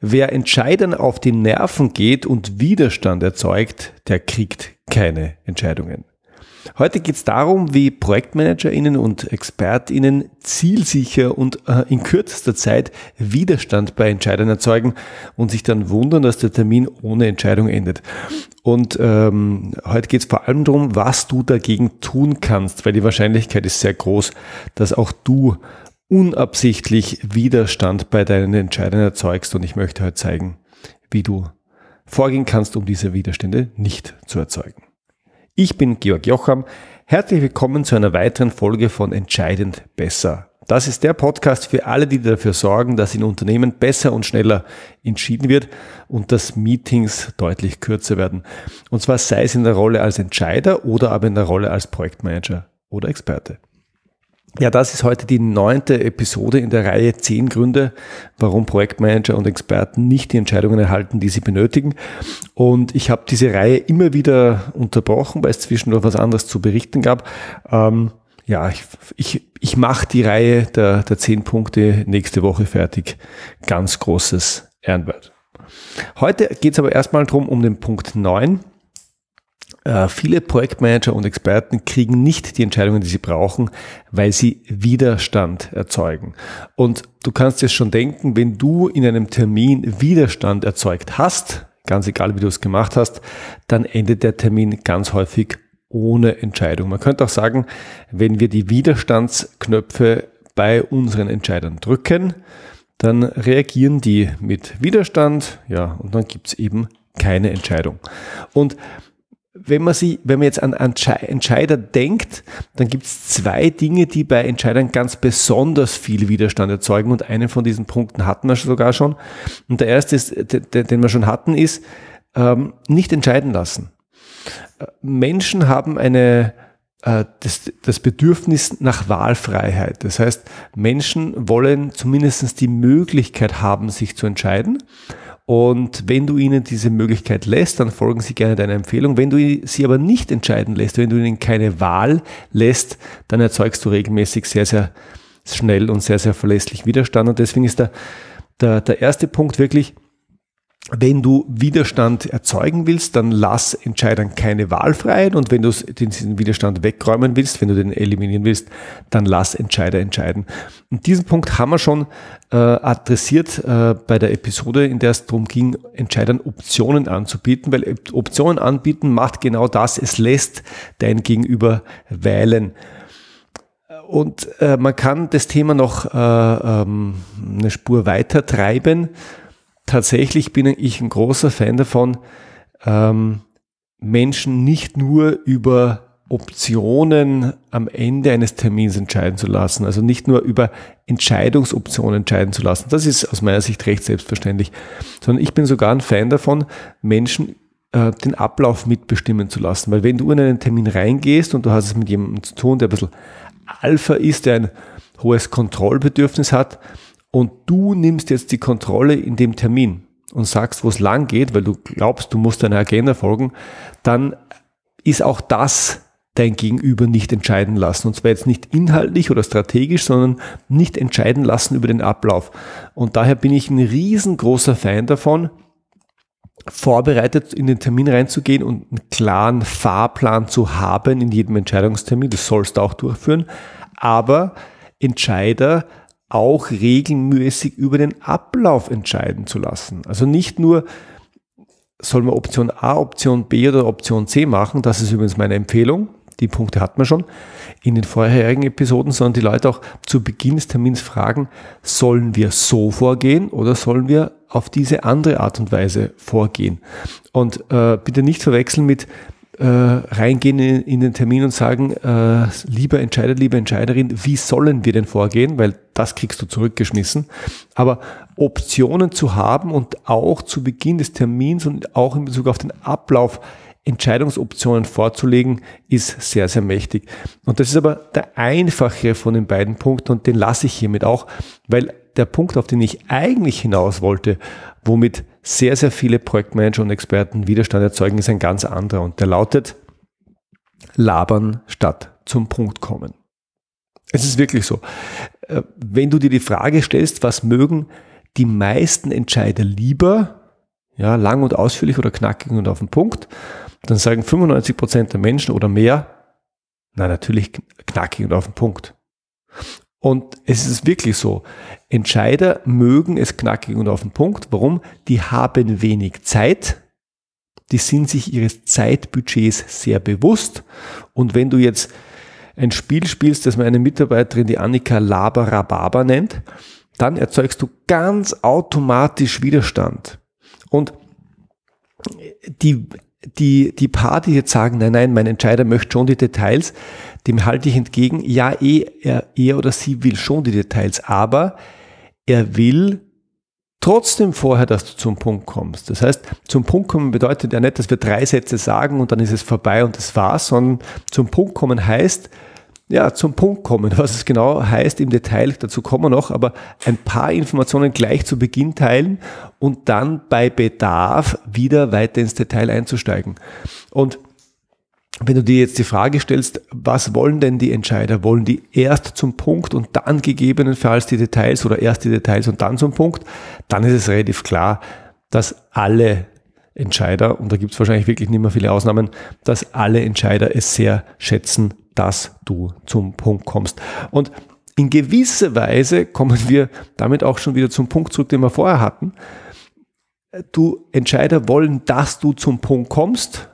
Wer Entscheidern auf die Nerven geht und Widerstand erzeugt, der kriegt keine Entscheidungen. Heute geht es darum, wie ProjektmanagerInnen und ExpertInnen zielsicher und äh, in kürzester Zeit Widerstand bei Entscheidern erzeugen und sich dann wundern, dass der Termin ohne Entscheidung endet. Und ähm, heute geht es vor allem darum, was du dagegen tun kannst, weil die Wahrscheinlichkeit ist sehr groß, dass auch du unabsichtlich Widerstand bei deinen Entscheidern erzeugst. Und ich möchte heute zeigen, wie du vorgehen kannst, um diese Widerstände nicht zu erzeugen. Ich bin Georg Jocham. Herzlich willkommen zu einer weiteren Folge von Entscheidend Besser. Das ist der Podcast für alle, die dafür sorgen, dass in Unternehmen besser und schneller entschieden wird und dass Meetings deutlich kürzer werden. Und zwar sei es in der Rolle als Entscheider oder aber in der Rolle als Projektmanager oder Experte. Ja, das ist heute die neunte Episode in der Reihe zehn Gründe, warum Projektmanager und Experten nicht die Entscheidungen erhalten, die sie benötigen. Und ich habe diese Reihe immer wieder unterbrochen, weil es zwischendurch was anderes zu berichten gab. Ähm, ja, ich, ich, ich mache die Reihe der, der zehn Punkte nächste Woche fertig. Ganz großes Ehrenwert. Heute geht es aber erstmal drum um den Punkt neun äh, viele Projektmanager und Experten kriegen nicht die Entscheidungen, die sie brauchen, weil sie Widerstand erzeugen. Und du kannst dir schon denken, wenn du in einem Termin Widerstand erzeugt hast, ganz egal wie du es gemacht hast, dann endet der Termin ganz häufig ohne Entscheidung. Man könnte auch sagen, wenn wir die Widerstandsknöpfe bei unseren Entscheidern drücken, dann reagieren die mit Widerstand, ja, und dann gibt's eben keine Entscheidung. Und wenn man sie, wenn man jetzt an Entscheider denkt, dann gibt es zwei Dinge, die bei Entscheidern ganz besonders viel Widerstand erzeugen und einen von diesen Punkten hatten wir sogar schon. Und der erste, ist, den wir schon hatten, ist ähm, nicht entscheiden lassen. Äh, Menschen haben eine äh, das, das Bedürfnis nach Wahlfreiheit. Das heißt, Menschen wollen zumindest die Möglichkeit haben, sich zu entscheiden. Und wenn du ihnen diese Möglichkeit lässt, dann folgen sie gerne deiner Empfehlung. Wenn du sie aber nicht entscheiden lässt, wenn du ihnen keine Wahl lässt, dann erzeugst du regelmäßig sehr, sehr schnell und sehr, sehr verlässlich Widerstand. Und deswegen ist der, der, der erste Punkt wirklich, wenn du Widerstand erzeugen willst, dann lass Entscheidern keine Wahlfreiheit und wenn du diesen Widerstand wegräumen willst, wenn du den eliminieren willst, dann lass Entscheider entscheiden. Und diesen Punkt haben wir schon äh, adressiert äh, bei der Episode, in der es darum ging, Entscheidern Optionen anzubieten, weil Optionen anbieten macht genau das, es lässt dein Gegenüber wählen. Und äh, man kann das Thema noch äh, ähm, eine Spur weiter treiben tatsächlich bin ich ein großer Fan davon, ähm, Menschen nicht nur über Optionen am Ende eines Termins entscheiden zu lassen, also nicht nur über Entscheidungsoptionen entscheiden zu lassen. Das ist aus meiner Sicht recht selbstverständlich, sondern ich bin sogar ein Fan davon, Menschen äh, den Ablauf mitbestimmen zu lassen. Weil wenn du in einen Termin reingehst und du hast es mit jemandem zu tun, der ein bisschen Alpha ist, der ein hohes Kontrollbedürfnis hat, und du nimmst jetzt die Kontrolle in dem Termin und sagst, wo es lang geht, weil du glaubst, du musst deiner Agenda folgen, dann ist auch das dein Gegenüber nicht entscheiden lassen. Und zwar jetzt nicht inhaltlich oder strategisch, sondern nicht entscheiden lassen über den Ablauf. Und daher bin ich ein riesengroßer Fan davon, vorbereitet in den Termin reinzugehen und einen klaren Fahrplan zu haben in jedem Entscheidungstermin. Das sollst du auch durchführen. Aber Entscheider auch regelmäßig über den Ablauf entscheiden zu lassen. Also nicht nur soll man Option A, Option B oder Option C machen, das ist übrigens meine Empfehlung, die Punkte hat man schon in den vorherigen Episoden, sondern die Leute auch zu Beginn des Termins fragen, sollen wir so vorgehen oder sollen wir auf diese andere Art und Weise vorgehen? Und äh, bitte nicht verwechseln mit, äh, reingehen in, in, den Termin und sagen, äh, lieber Entscheider, liebe Entscheiderin, wie sollen wir denn vorgehen? Weil das kriegst du zurückgeschmissen. Aber Optionen zu haben und auch zu Beginn des Termins und auch in Bezug auf den Ablauf Entscheidungsoptionen vorzulegen, ist sehr, sehr mächtig. Und das ist aber der einfache von den beiden Punkten und den lasse ich hiermit auch, weil der Punkt, auf den ich eigentlich hinaus wollte, womit sehr, sehr viele Projektmanager und Experten Widerstand erzeugen, ist ein ganz anderer und der lautet labern statt zum Punkt kommen. Es ist wirklich so. Äh, wenn du dir die Frage stellst, was mögen die meisten Entscheider lieber, ja, lang und ausführlich oder knackig und auf den Punkt, dann sagen 95 Prozent der Menschen oder mehr, na natürlich knackig und auf den Punkt. Und es ist wirklich so. Entscheider mögen es knackig und auf den Punkt. Warum? Die haben wenig Zeit. Die sind sich ihres Zeitbudgets sehr bewusst. Und wenn du jetzt ein Spiel spielst, das meine Mitarbeiterin, die Annika Laberababa nennt, dann erzeugst du ganz automatisch Widerstand. Und die, die, die Paar, die jetzt sagen, nein, nein, mein Entscheider möchte schon die Details, dem halte ich entgegen, ja, eh, er, er oder sie will schon die Details, aber er will trotzdem vorher, dass du zum Punkt kommst. Das heißt, zum Punkt kommen bedeutet ja nicht, dass wir drei Sätze sagen und dann ist es vorbei und das war's, sondern zum Punkt kommen heißt, ja, zum Punkt kommen. Was es genau heißt im Detail, dazu kommen wir noch, aber ein paar Informationen gleich zu Beginn teilen und dann bei Bedarf wieder weiter ins Detail einzusteigen. Und wenn du dir jetzt die Frage stellst, was wollen denn die Entscheider? Wollen die erst zum Punkt und dann gegebenenfalls die Details oder erst die Details und dann zum Punkt? Dann ist es relativ klar, dass alle Entscheider, und da gibt es wahrscheinlich wirklich nicht mehr viele Ausnahmen, dass alle Entscheider es sehr schätzen, dass du zum Punkt kommst. Und in gewisser Weise kommen wir damit auch schon wieder zum Punkt zurück, den wir vorher hatten. Du Entscheider wollen, dass du zum Punkt kommst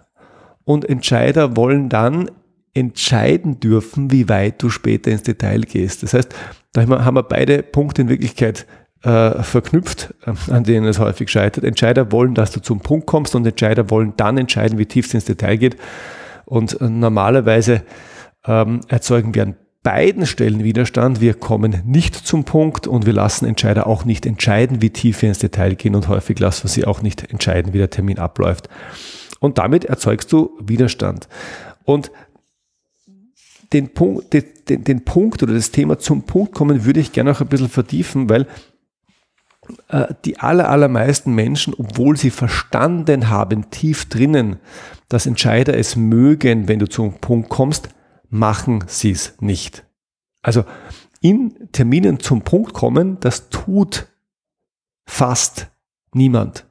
und Entscheider wollen dann entscheiden dürfen, wie weit du später ins Detail gehst. Das heißt, da haben wir beide Punkte in Wirklichkeit äh, verknüpft, äh, an denen es häufig scheitert. Entscheider wollen, dass du zum Punkt kommst und Entscheider wollen dann entscheiden, wie tief es ins Detail geht. Und äh, normalerweise ähm, erzeugen wir an beiden Stellen Widerstand. Wir kommen nicht zum Punkt und wir lassen Entscheider auch nicht entscheiden, wie tief wir ins Detail gehen und häufig lassen wir sie auch nicht entscheiden, wie der Termin abläuft. Und damit erzeugst du Widerstand. Und den Punkt, den, den Punkt oder das Thema zum Punkt kommen würde ich gerne auch ein bisschen vertiefen, weil äh, die aller, allermeisten Menschen, obwohl sie verstanden haben, tief drinnen, dass Entscheider es mögen, wenn du zum Punkt kommst, machen sie es nicht. Also in Terminen zum Punkt kommen, das tut fast niemand.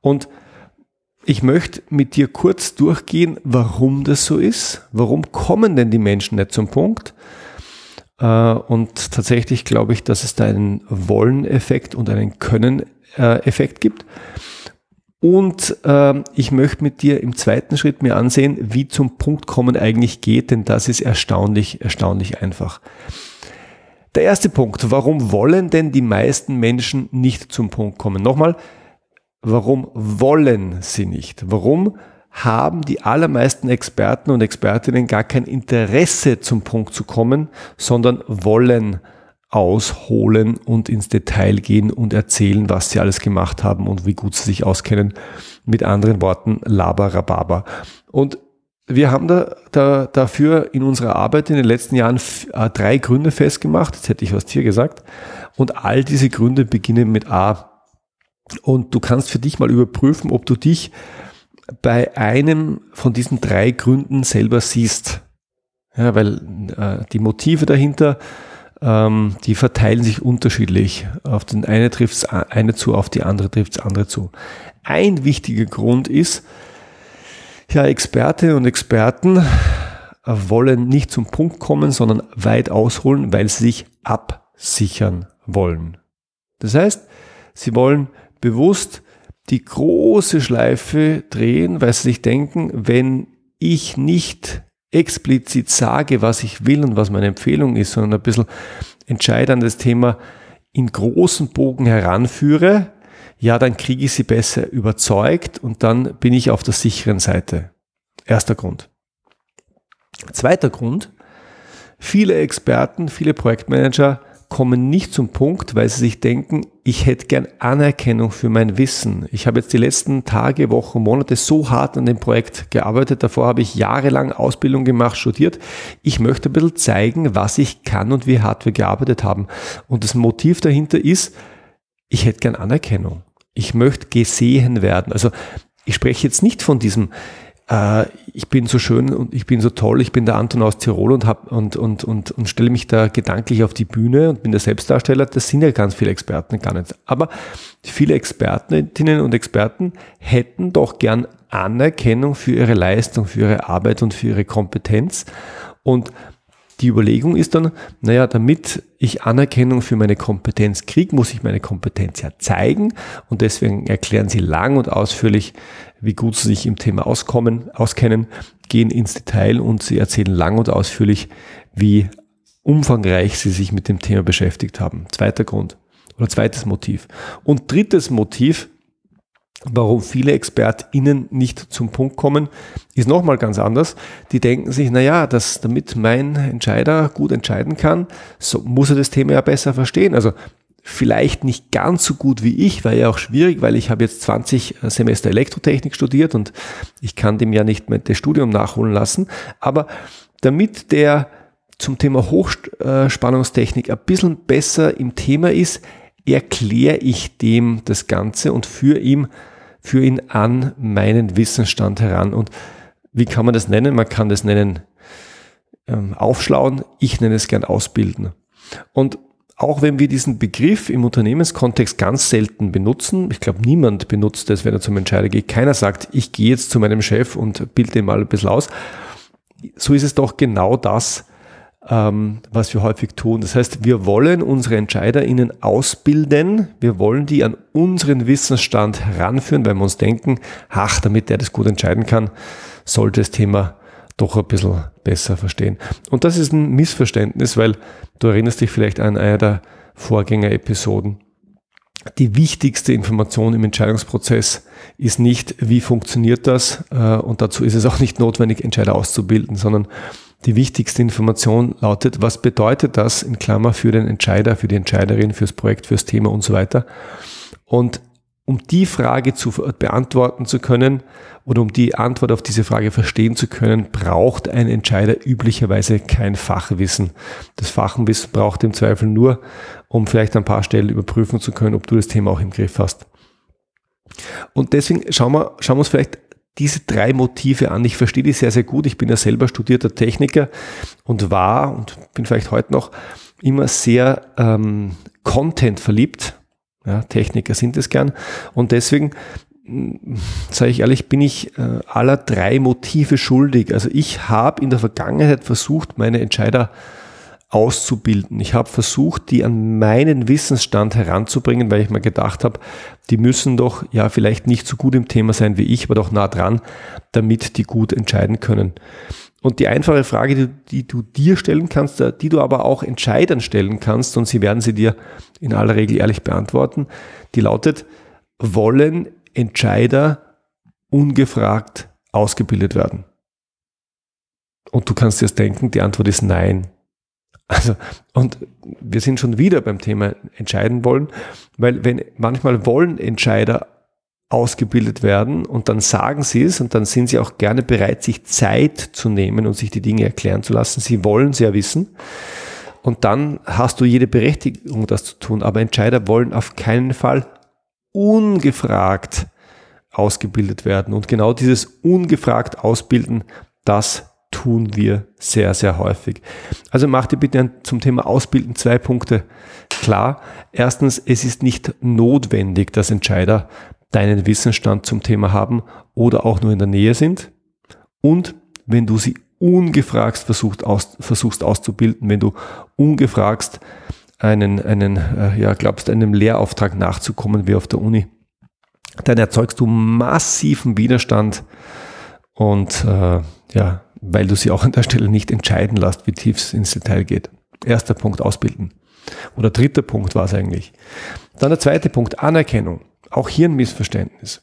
Und ich möchte mit dir kurz durchgehen, warum das so ist. Warum kommen denn die Menschen nicht zum Punkt? Äh, und tatsächlich glaube ich, dass es da einen Wollen-Effekt und einen Können-Effekt gibt. Und äh, ich möchte mit dir im zweiten Schritt mir ansehen, wie zum Punkt kommen eigentlich geht, denn das ist erstaunlich, erstaunlich einfach. Der erste Punkt, warum wollen denn die meisten Menschen nicht zum Punkt kommen? Nochmal, warum wollen sie nicht? Warum haben die allermeisten Experten und Expertinnen gar kein Interesse zum Punkt zu kommen, sondern wollen ausholen und ins Detail gehen und erzählen, was sie alles gemacht haben und wie gut sie sich auskennen. Mit anderen Worten, Labarababa. Und wir haben da, da, dafür in unserer Arbeit in den letzten Jahren äh, drei Gründe festgemacht. Jetzt hätte ich was hier gesagt. Und all diese Gründe beginnen mit A. Und du kannst für dich mal überprüfen, ob du dich bei einem von diesen drei Gründen selber siehst. Ja, weil äh, die Motive dahinter ähm, die verteilen sich unterschiedlich. Auf den eine trifft es eine zu, auf die andere trifft es andere zu. Ein wichtiger Grund ist, ja, Expertinnen und Experten wollen nicht zum Punkt kommen, sondern weit ausholen, weil sie sich absichern wollen. Das heißt, sie wollen bewusst die große Schleife drehen, weil sie sich denken, wenn ich nicht explizit sage, was ich will und was meine Empfehlung ist, sondern ein bisschen entscheidendes Thema in großen Bogen heranführe, ja, dann kriege ich sie besser überzeugt und dann bin ich auf der sicheren Seite. Erster Grund. Zweiter Grund. Viele Experten, viele Projektmanager kommen nicht zum Punkt, weil sie sich denken, ich hätte gern Anerkennung für mein Wissen. Ich habe jetzt die letzten Tage, Wochen, Monate so hart an dem Projekt gearbeitet. Davor habe ich jahrelang Ausbildung gemacht, studiert. Ich möchte ein bisschen zeigen, was ich kann und wie hart wir gearbeitet haben. Und das Motiv dahinter ist, ich hätte gern Anerkennung. Ich möchte gesehen werden. Also ich spreche jetzt nicht von diesem äh, ich bin so schön und ich bin so toll, ich bin der Anton aus Tirol und, hab, und, und, und, und stelle mich da gedanklich auf die Bühne und bin der Selbstdarsteller. Das sind ja ganz viele Experten gar nicht. Aber viele Expertinnen und Experten hätten doch gern Anerkennung für ihre Leistung, für ihre Arbeit und für ihre Kompetenz. Und die Überlegung ist dann, naja, damit ich Anerkennung für meine Kompetenz kriege, muss ich meine Kompetenz ja zeigen. Und deswegen erklären sie lang und ausführlich, wie gut sie sich im Thema auskommen, auskennen, gehen ins Detail und sie erzählen lang und ausführlich, wie umfangreich sie sich mit dem Thema beschäftigt haben. Zweiter Grund oder zweites Motiv. Und drittes Motiv, Warum viele ExpertInnen nicht zum Punkt kommen, ist nochmal ganz anders. Die denken sich, na ja, dass, damit mein Entscheider gut entscheiden kann, so muss er das Thema ja besser verstehen. Also vielleicht nicht ganz so gut wie ich, war ja auch schwierig, weil ich habe jetzt 20 Semester Elektrotechnik studiert und ich kann dem ja nicht mehr das Studium nachholen lassen. Aber damit der zum Thema Hochspannungstechnik ein bisschen besser im Thema ist, erkläre ich dem das Ganze und führe ihm, führe ihn an meinen Wissensstand heran. Und wie kann man das nennen? Man kann das nennen ähm, aufschlauen. Ich nenne es gern ausbilden. Und auch wenn wir diesen Begriff im Unternehmenskontext ganz selten benutzen, ich glaube, niemand benutzt das, wenn er zum Entscheider geht. Keiner sagt, ich gehe jetzt zu meinem Chef und bilde ihn mal ein bisschen aus. So ist es doch genau das, ähm, was wir häufig tun. Das heißt, wir wollen unsere EntscheiderInnen ausbilden, wir wollen die an unseren Wissensstand heranführen, weil wir uns denken, ach, damit der das gut entscheiden kann, sollte das Thema doch ein bisschen besser verstehen. Und das ist ein Missverständnis, weil du erinnerst dich vielleicht an einer der Vorgängerepisoden. Die wichtigste Information im Entscheidungsprozess ist nicht, wie funktioniert das, äh, und dazu ist es auch nicht notwendig, Entscheider auszubilden, sondern die wichtigste Information lautet, was bedeutet das in Klammer für den Entscheider, für die Entscheiderin, fürs Projekt, fürs Thema und so weiter. Und um die Frage zu beantworten zu können oder um die Antwort auf diese Frage verstehen zu können, braucht ein Entscheider üblicherweise kein Fachwissen. Das Fachwissen braucht im Zweifel nur, um vielleicht ein paar Stellen überprüfen zu können, ob du das Thema auch im Griff hast. Und deswegen schauen wir, schauen wir uns vielleicht diese drei Motive an. Ich verstehe die sehr, sehr gut. Ich bin ja selber studierter Techniker und war und bin vielleicht heute noch immer sehr ähm, Content verliebt. Ja, Techniker sind es gern. Und deswegen mm, sage ich ehrlich, bin ich äh, aller drei Motive schuldig. Also ich habe in der Vergangenheit versucht, meine Entscheider auszubilden. Ich habe versucht, die an meinen Wissensstand heranzubringen, weil ich mir gedacht habe, die müssen doch ja vielleicht nicht so gut im Thema sein wie ich, aber doch nah dran, damit die gut entscheiden können. Und die einfache Frage, die, die du dir stellen kannst, die du aber auch Entscheidern stellen kannst, und sie werden sie dir in aller Regel ehrlich beantworten, die lautet, wollen Entscheider ungefragt ausgebildet werden? Und du kannst dir jetzt denken, die Antwort ist nein. Also, und wir sind schon wieder beim Thema entscheiden wollen, weil wenn manchmal wollen Entscheider ausgebildet werden und dann sagen sie es und dann sind sie auch gerne bereit, sich Zeit zu nehmen und sich die Dinge erklären zu lassen. Sie wollen es ja wissen. Und dann hast du jede Berechtigung, das zu tun. Aber Entscheider wollen auf keinen Fall ungefragt ausgebildet werden. Und genau dieses ungefragt ausbilden, das tun wir sehr, sehr häufig. Also mach dir bitte zum Thema Ausbilden zwei Punkte klar. Erstens, es ist nicht notwendig, dass Entscheider deinen Wissensstand zum Thema haben oder auch nur in der Nähe sind. Und wenn du sie ungefragt versucht aus, versuchst auszubilden, wenn du ungefragt einen, einen, äh, ja, glaubst, einem Lehrauftrag nachzukommen wie auf der Uni, dann erzeugst du massiven Widerstand und äh, ja, weil du sie auch an der Stelle nicht entscheiden lässt, wie tief es ins Detail geht. Erster Punkt, ausbilden. Oder dritter Punkt war es eigentlich. Dann der zweite Punkt, Anerkennung. Auch hier ein Missverständnis.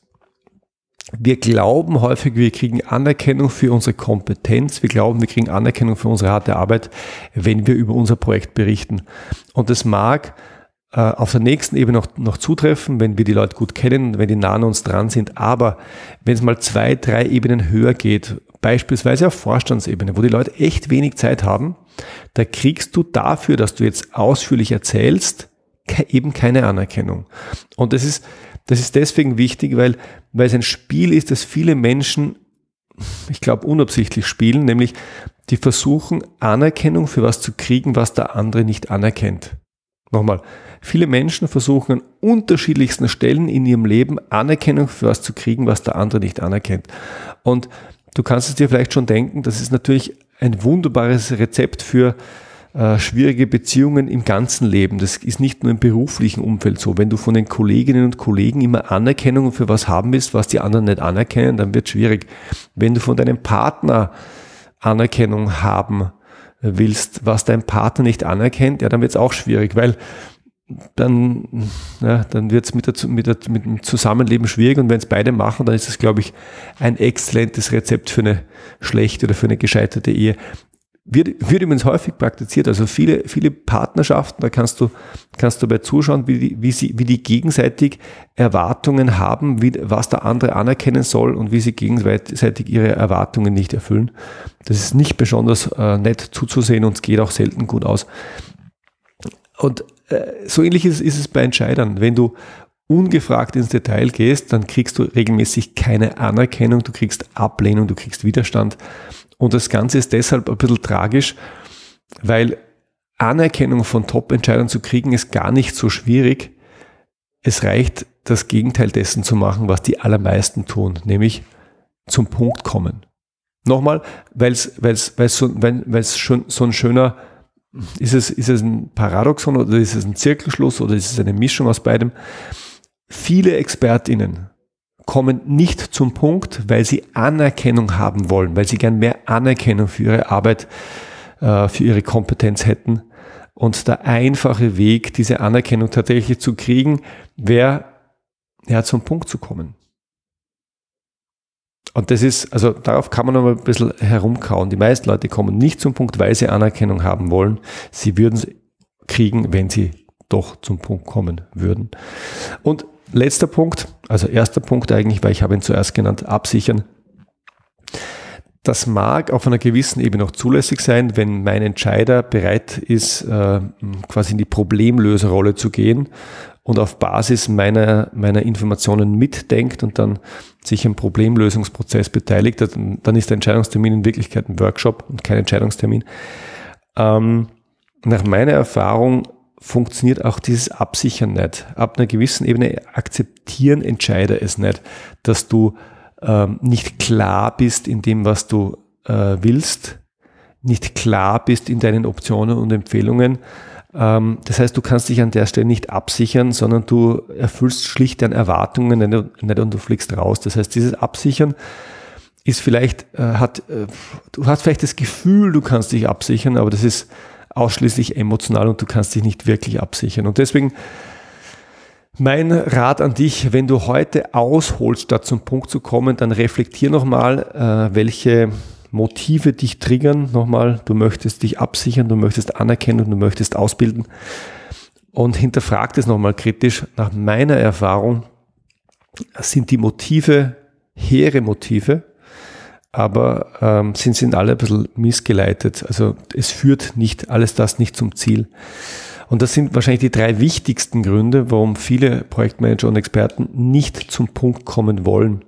Wir glauben häufig, wir kriegen Anerkennung für unsere Kompetenz. Wir glauben, wir kriegen Anerkennung für unsere harte Arbeit, wenn wir über unser Projekt berichten. Und das mag äh, auf der nächsten Ebene noch, noch zutreffen, wenn wir die Leute gut kennen, wenn die nah an uns dran sind. Aber wenn es mal zwei, drei Ebenen höher geht, beispielsweise auf Vorstandsebene, wo die Leute echt wenig Zeit haben, da kriegst du dafür, dass du jetzt ausführlich erzählst, eben keine Anerkennung. Und das ist, das ist deswegen wichtig, weil, weil es ein Spiel ist, das viele Menschen ich glaube, unabsichtlich spielen, nämlich die versuchen Anerkennung für was zu kriegen, was der andere nicht anerkennt. Nochmal, viele Menschen versuchen an unterschiedlichsten Stellen in ihrem Leben Anerkennung für was zu kriegen, was der andere nicht anerkennt. Und du kannst es dir vielleicht schon denken, das ist natürlich ein wunderbares Rezept für äh, schwierige Beziehungen im ganzen Leben. Das ist nicht nur im beruflichen Umfeld so. Wenn du von den Kolleginnen und Kollegen immer Anerkennung für was haben willst, was die anderen nicht anerkennen, dann wird es schwierig. Wenn du von deinem Partner Anerkennung haben willst, was dein Partner nicht anerkennt, ja, dann wird es auch schwierig, weil dann, ja, dann wird es mit, mit, mit dem Zusammenleben schwierig und wenn es beide machen, dann ist es, glaube ich, ein exzellentes Rezept für eine schlechte oder für eine gescheiterte Ehe. Wird, wird übrigens häufig praktiziert. Also viele, viele Partnerschaften, da kannst du, kannst du bei zuschauen, wie die, wie sie, wie die gegenseitig Erwartungen haben, wie, was der andere anerkennen soll und wie sie gegenseitig ihre Erwartungen nicht erfüllen. Das ist nicht besonders äh, nett zuzusehen und es geht auch selten gut aus. Und äh, so ähnlich ist, ist es bei Entscheidern. Wenn du ungefragt ins Detail gehst, dann kriegst du regelmäßig keine Anerkennung, du kriegst Ablehnung, du kriegst Widerstand. Und das Ganze ist deshalb ein bisschen tragisch, weil Anerkennung von Top-Entscheidern zu kriegen ist gar nicht so schwierig. Es reicht, das Gegenteil dessen zu machen, was die allermeisten tun, nämlich zum Punkt kommen. Nochmal, weil es weil's, weil's so, weil's schon so ein schöner, ist es, ist es ein Paradoxon oder ist es ein Zirkelschluss oder ist es eine Mischung aus beidem? Viele ExpertInnen kommen nicht zum Punkt, weil sie Anerkennung haben wollen, weil sie gern mehr Anerkennung für ihre Arbeit, äh, für ihre Kompetenz hätten. Und der einfache Weg, diese Anerkennung tatsächlich zu kriegen, wäre, ja, zum Punkt zu kommen. Und das ist, also darauf kann man noch ein bisschen herumkauen. Die meisten Leute kommen nicht zum Punkt, weil sie Anerkennung haben wollen. Sie würden es kriegen, wenn sie doch zum Punkt kommen würden. Und letzter Punkt, also erster Punkt eigentlich, weil ich habe ihn zuerst genannt, absichern. Das mag auf einer gewissen Ebene auch zulässig sein, wenn mein Entscheider bereit ist, äh, quasi in die Problemlöserrolle zu gehen und auf Basis meiner, meiner Informationen mitdenkt und dann sich im Problemlösungsprozess beteiligt, dann ist der Entscheidungstermin in Wirklichkeit ein Workshop und kein Entscheidungstermin. Ähm, nach meiner Erfahrung funktioniert auch dieses Absichern nicht. Ab einer gewissen Ebene akzeptieren Entscheider es nicht, dass du ähm, nicht klar bist in dem, was du äh, willst, nicht klar bist in deinen Optionen und Empfehlungen. Ähm, das heißt, du kannst dich an der Stelle nicht absichern, sondern du erfüllst schlicht deine Erwartungen nicht, und du fliegst raus. Das heißt, dieses Absichern ist vielleicht, äh, hat, äh, du hast vielleicht das Gefühl, du kannst dich absichern, aber das ist ausschließlich emotional und du kannst dich nicht wirklich absichern. Und deswegen mein Rat an dich, wenn du heute ausholst, statt zum Punkt zu kommen, dann reflektier nochmal, äh, welche Motive dich triggern. Nochmal, du möchtest dich absichern, du möchtest anerkennen, du möchtest ausbilden. Und hinterfrag das nochmal kritisch. Nach meiner Erfahrung sind die Motive hehre Motive, aber ähm, sind, sind alle ein bisschen missgeleitet. Also es führt nicht alles das nicht zum Ziel. Und das sind wahrscheinlich die drei wichtigsten Gründe, warum viele Projektmanager und Experten nicht zum Punkt kommen wollen.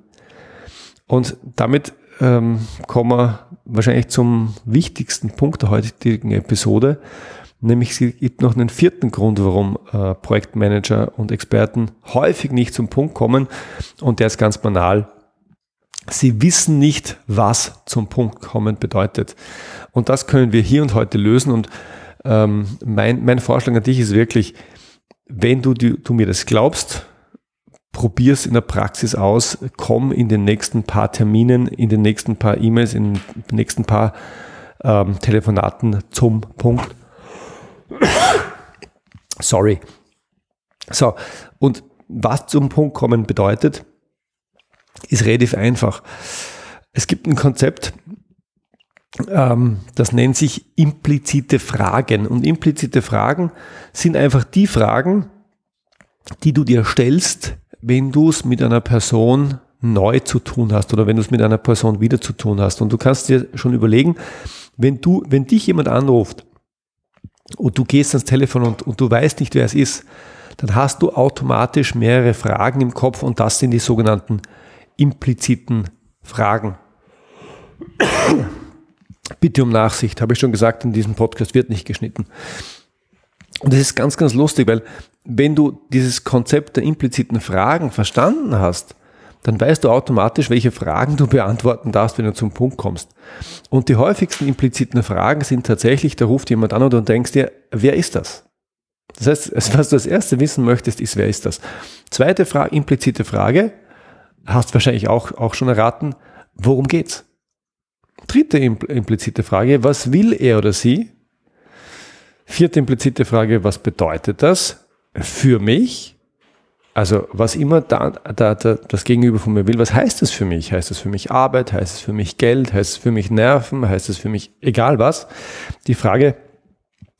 Und damit ähm, kommen wir wahrscheinlich zum wichtigsten Punkt der heutigen Episode. Nämlich es gibt noch einen vierten Grund, warum äh, Projektmanager und Experten häufig nicht zum Punkt kommen. Und der ist ganz banal. Sie wissen nicht, was zum Punkt kommen bedeutet. Und das können wir hier und heute lösen. Und ähm, mein, mein Vorschlag an dich ist wirklich, wenn du, du, du mir das glaubst, probier es in der Praxis aus, komm in den nächsten paar Terminen, in den nächsten paar E-Mails, in den nächsten paar ähm, Telefonaten zum Punkt. Sorry. So, und was zum Punkt kommen bedeutet, ist relativ einfach. Es gibt ein Konzept, ähm, das nennt sich implizite Fragen. Und implizite Fragen sind einfach die Fragen, die du dir stellst, wenn du es mit einer Person neu zu tun hast oder wenn du es mit einer Person wieder zu tun hast. Und du kannst dir schon überlegen, wenn du, wenn dich jemand anruft und du gehst ans Telefon und, und du weißt nicht, wer es ist, dann hast du automatisch mehrere Fragen im Kopf und das sind die sogenannten impliziten Fragen. Bitte um Nachsicht, habe ich schon gesagt, in diesem Podcast wird nicht geschnitten. Und das ist ganz, ganz lustig, weil wenn du dieses Konzept der impliziten Fragen verstanden hast, dann weißt du automatisch, welche Fragen du beantworten darfst, wenn du zum Punkt kommst. Und die häufigsten impliziten Fragen sind tatsächlich, da ruft jemand an und du denkst dir, wer ist das? Das heißt, was du als erste wissen möchtest, ist, wer ist das? Zweite Frage, implizite Frage, hast wahrscheinlich auch, auch schon erraten, worum geht's? Dritte implizite Frage, was will er oder sie? Vierte implizite Frage, was bedeutet das für mich? Also was immer da, da, da, das Gegenüber von mir will, was heißt das für mich? Heißt das für mich Arbeit? Heißt es für mich Geld? Heißt es für mich Nerven? Heißt es für mich egal was? Die Frage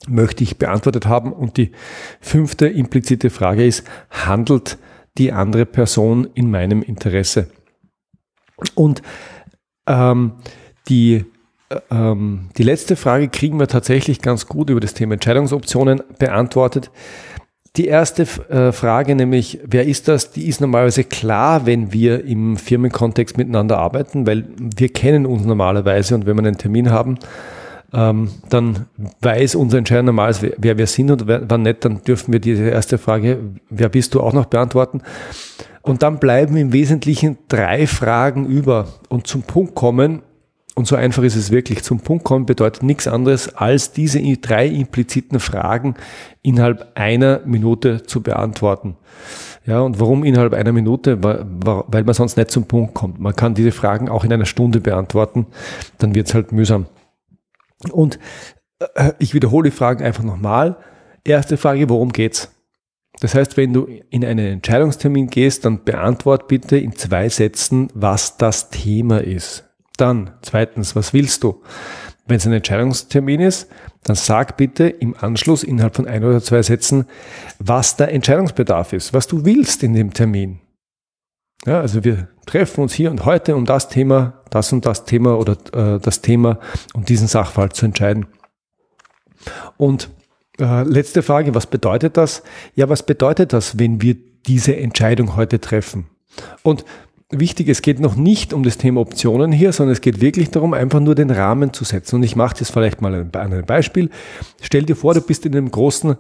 möchte ich beantwortet haben. Und die fünfte implizite Frage ist, handelt die andere Person in meinem Interesse? Und ähm, die, ähm, die letzte Frage kriegen wir tatsächlich ganz gut über das Thema Entscheidungsoptionen beantwortet. Die erste äh, Frage, nämlich, wer ist das, die ist normalerweise klar, wenn wir im Firmenkontext miteinander arbeiten, weil wir kennen uns normalerweise und wenn wir einen Termin haben, ähm, dann weiß unser Entscheider normalerweise, wer wir sind und wer, wann nicht, dann dürfen wir diese erste Frage, wer bist du, auch noch beantworten. Und dann bleiben im Wesentlichen drei Fragen über und zum Punkt kommen und so einfach ist es wirklich. Zum Punkt kommen bedeutet nichts anderes, als diese drei impliziten Fragen innerhalb einer Minute zu beantworten. Ja, und warum innerhalb einer Minute? Weil man sonst nicht zum Punkt kommt. Man kann diese Fragen auch in einer Stunde beantworten, dann wird es halt mühsam. Und äh, ich wiederhole die Fragen einfach nochmal. Erste Frage, worum geht's? Das heißt, wenn du in einen Entscheidungstermin gehst, dann beantwort bitte in zwei Sätzen, was das Thema ist. Dann zweitens, was willst du? Wenn es ein Entscheidungstermin ist, dann sag bitte im Anschluss innerhalb von ein oder zwei Sätzen, was der Entscheidungsbedarf ist, was du willst in dem Termin. Ja, also wir treffen uns hier und heute, um das Thema, das und das Thema oder äh, das Thema, um diesen Sachverhalt zu entscheiden. Und äh, letzte Frage, was bedeutet das? Ja, was bedeutet das, wenn wir diese Entscheidung heute treffen? Und wichtig, es geht noch nicht um das Thema Optionen hier, sondern es geht wirklich darum, einfach nur den Rahmen zu setzen. Und ich mache das vielleicht mal an einem Beispiel. Stell dir vor, du bist in einem großen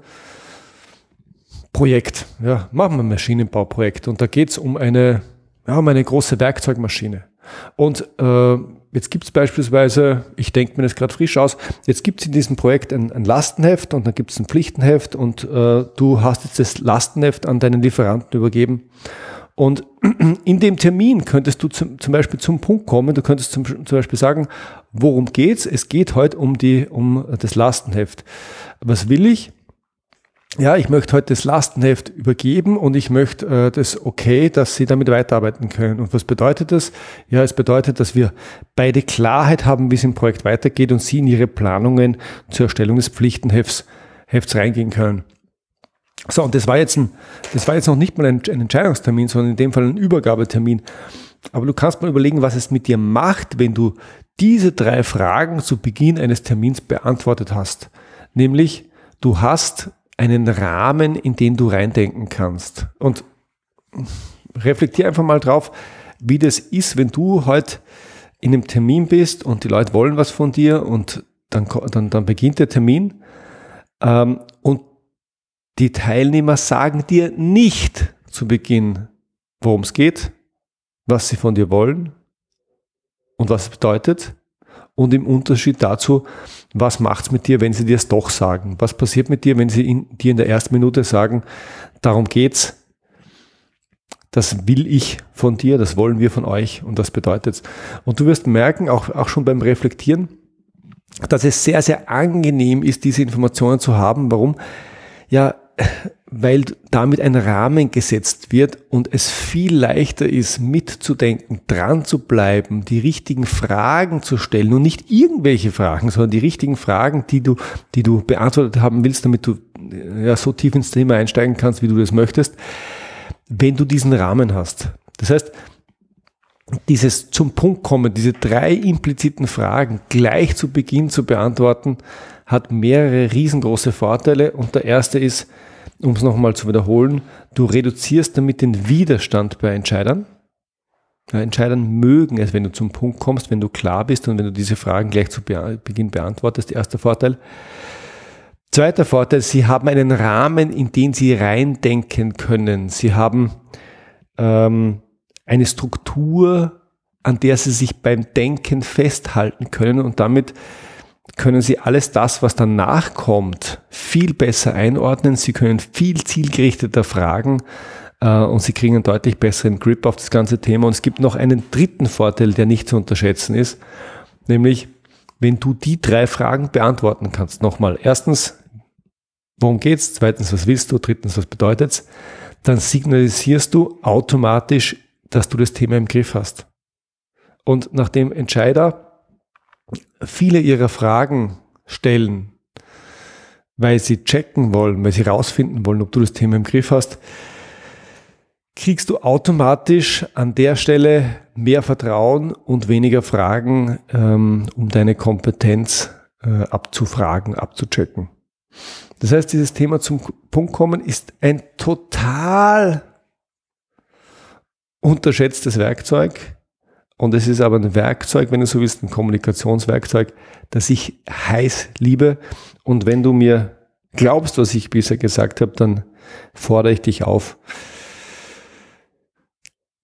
Projekt. Ja, machen wir ein Maschinenbauprojekt. Und da geht es um eine, ja, um eine große Werkzeugmaschine. Und äh, jetzt gibt es beispielsweise, ich denke mir das gerade frisch aus, jetzt gibt es in diesem Projekt ein, ein, Lastenheft und dann gibt es ein Pflichtenheft und äh, du hast jetzt das Lastenheft an deinen Lieferanten übergeben. Und in dem Termin könntest du zum, zum Beispiel zum Punkt kommen, du könntest zum, zum Beispiel sagen, worum geht's? Es geht heute um die, um das Lastenheft. Was will ich? Ja, ich möchte heute das Lastenheft übergeben und ich möchte äh, das okay, dass Sie damit weiterarbeiten können. Und was bedeutet das? Ja, es bedeutet, dass wir beide Klarheit haben, wie es im Projekt weitergeht und Sie in Ihre Planungen zur Erstellung des Pflichtenhefts Hefts reingehen können. So, und das war jetzt, ein, das war jetzt noch nicht mal ein, ein Entscheidungstermin, sondern in dem Fall ein Übergabetermin. Aber du kannst mal überlegen, was es mit dir macht, wenn du diese drei Fragen zu Beginn eines Termins beantwortet hast. Nämlich, du hast einen Rahmen, in den du reindenken kannst. Und reflektier einfach mal drauf, wie das ist, wenn du heute in einem Termin bist und die Leute wollen was von dir und dann, dann, dann beginnt der Termin ähm, und die Teilnehmer sagen dir nicht zu Beginn, worum es geht, was sie von dir wollen und was es bedeutet. Und im Unterschied dazu, was macht's mit dir, wenn sie dir es doch sagen? Was passiert mit dir, wenn sie in, dir in der ersten Minute sagen, darum geht's, das will ich von dir, das wollen wir von euch und das bedeutet's. Und du wirst merken, auch, auch schon beim Reflektieren, dass es sehr, sehr angenehm ist, diese Informationen zu haben. Warum? Ja, weil damit ein Rahmen gesetzt wird und es viel leichter ist, mitzudenken, dran zu bleiben, die richtigen Fragen zu stellen und nicht irgendwelche Fragen, sondern die richtigen Fragen, die du, die du beantwortet haben willst, damit du ja, so tief ins Thema einsteigen kannst, wie du das möchtest, wenn du diesen Rahmen hast. Das heißt, dieses zum Punkt kommen, diese drei impliziten Fragen gleich zu Beginn zu beantworten, hat mehrere riesengroße Vorteile und der erste ist, um es nochmal zu wiederholen, du reduzierst damit den Widerstand bei Entscheidern. Entscheidern mögen es, wenn du zum Punkt kommst, wenn du klar bist und wenn du diese Fragen gleich zu Beginn beantwortest. Erster Vorteil. Zweiter Vorteil, sie haben einen Rahmen, in den sie reindenken können. Sie haben ähm, eine Struktur, an der sie sich beim Denken festhalten können und damit können sie alles das, was danach kommt, viel besser einordnen. Sie können viel zielgerichteter fragen äh, und sie kriegen einen deutlich besseren Grip auf das ganze Thema. Und es gibt noch einen dritten Vorteil, der nicht zu unterschätzen ist, nämlich wenn du die drei Fragen beantworten kannst. Nochmal, erstens, worum geht's? Zweitens, was willst du? Drittens, was bedeutet's? Dann signalisierst du automatisch, dass du das Thema im Griff hast. Und nachdem Entscheider viele ihrer Fragen stellen, weil sie checken wollen, weil sie rausfinden wollen, ob du das Thema im Griff hast, kriegst du automatisch an der Stelle mehr Vertrauen und weniger Fragen, ähm, um deine Kompetenz äh, abzufragen, abzuchecken. Das heißt, dieses Thema zum Punkt kommen ist ein total unterschätztes Werkzeug. Und es ist aber ein Werkzeug, wenn du so willst, ein Kommunikationswerkzeug, das ich heiß liebe. Und wenn du mir glaubst, was ich bisher gesagt habe, dann fordere ich dich auf,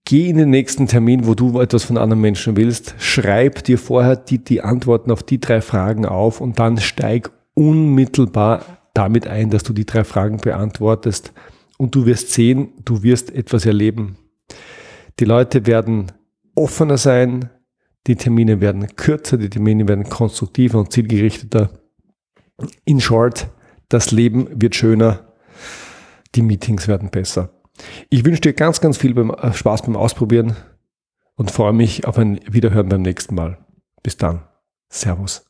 Geh in den nächsten Termin, wo du etwas von anderen Menschen willst, schreib dir vorher die, die Antworten auf die drei Fragen auf und dann steig unmittelbar damit ein, dass du die drei Fragen beantwortest und du wirst sehen, du wirst etwas erleben. Die Leute werden offener sein, die Termine werden kürzer, die Termine werden konstruktiver und zielgerichteter. In short, das Leben wird schöner, die Meetings werden besser. Ich wünsche dir ganz, ganz viel beim, äh, Spaß beim Ausprobieren und freue mich auf ein Wiederhören beim nächsten Mal. Bis dann. Servus.